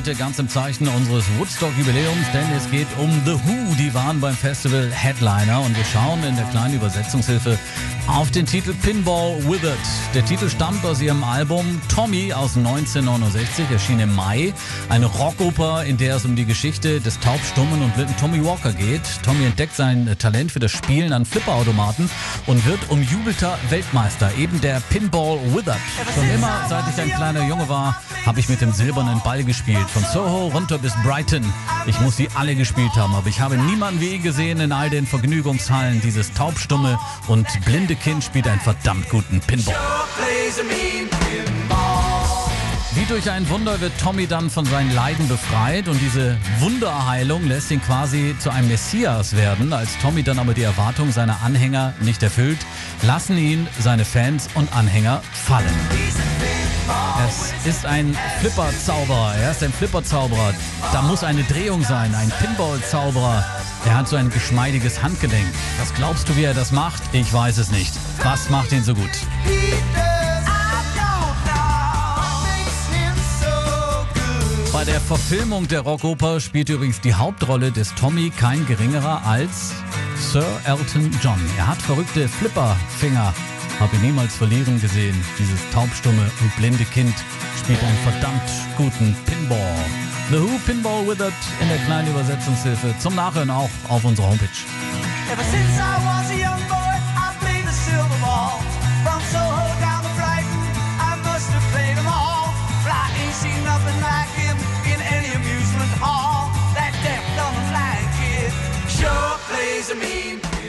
Heute ganz im Zeichen unseres Woodstock-Jubiläums, denn es geht um The Who. Die waren beim Festival Headliner und wir schauen in der kleinen Übersetzungshilfe auf den Titel Pinball Withered. Der Titel stammt aus ihrem Album Tommy aus 1969, erschien im Mai. Eine Rockoper, in der es um die Geschichte des taubstummen und blinden Tommy Walker geht. Tommy entdeckt sein Talent für das Spielen an Flipperautomaten und wird umjubelter Weltmeister, eben der Pinball Withered. Schon immer, seit ich ein kleiner Junge war, habe ich mit dem silbernen Ball gespielt. Von Soho runter bis Brighton. Ich muss sie alle gespielt haben, aber ich habe niemanden wie ihn gesehen in all den Vergnügungshallen. Dieses taubstumme und blinde Kind spielt einen verdammt guten Pinball. Wie durch ein Wunder wird Tommy dann von seinen Leiden befreit und diese Wunderheilung lässt ihn quasi zu einem Messias werden. Als Tommy dann aber die Erwartung seiner Anhänger nicht erfüllt, lassen ihn seine Fans und Anhänger fallen. Es ist ein Flipper-Zauberer. Er ist ein Flipper-Zauberer. Da muss eine Drehung sein, ein Pinball-Zauberer. Er hat so ein geschmeidiges Handgelenk. Was glaubst du, wie er das macht? Ich weiß es nicht. Was macht ihn so gut? Bei der Verfilmung der Rockoper spielt übrigens die Hauptrolle des Tommy kein geringerer als Sir Elton John. Er hat verrückte Flipperfinger. Habe ihn niemals verlieren gesehen. Dieses taubstumme und blinde Kind spielt einen verdammt guten Pinball. The Who Pinball Withered in der kleinen Übersetzungshilfe. Zum Nachhören auch auf unserer Homepage. Ever since I was a young boy, I played the silver ball. From Soho down to Brighton, I must have played them all. But I ain't seen nothing like him in any amusement hall. That deaf, dumb, blind kid sure plays a mean.